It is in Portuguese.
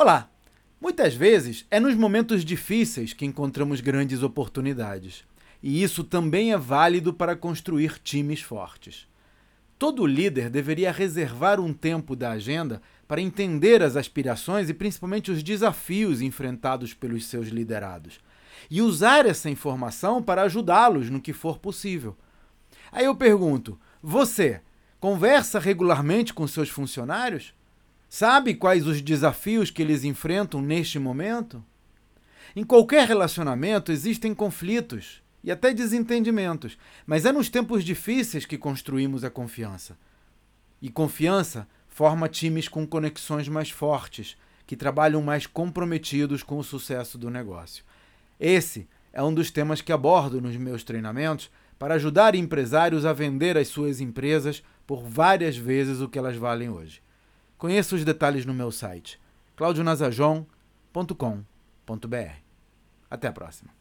Olá! Muitas vezes é nos momentos difíceis que encontramos grandes oportunidades. E isso também é válido para construir times fortes. Todo líder deveria reservar um tempo da agenda para entender as aspirações e principalmente os desafios enfrentados pelos seus liderados e usar essa informação para ajudá-los no que for possível. Aí eu pergunto: você conversa regularmente com seus funcionários? Sabe quais os desafios que eles enfrentam neste momento? Em qualquer relacionamento existem conflitos e até desentendimentos, mas é nos tempos difíceis que construímos a confiança. E confiança forma times com conexões mais fortes, que trabalham mais comprometidos com o sucesso do negócio. Esse é um dos temas que abordo nos meus treinamentos para ajudar empresários a vender as suas empresas por várias vezes o que elas valem hoje. Conheça os detalhes no meu site claudionazajon.com.br. Até a próxima.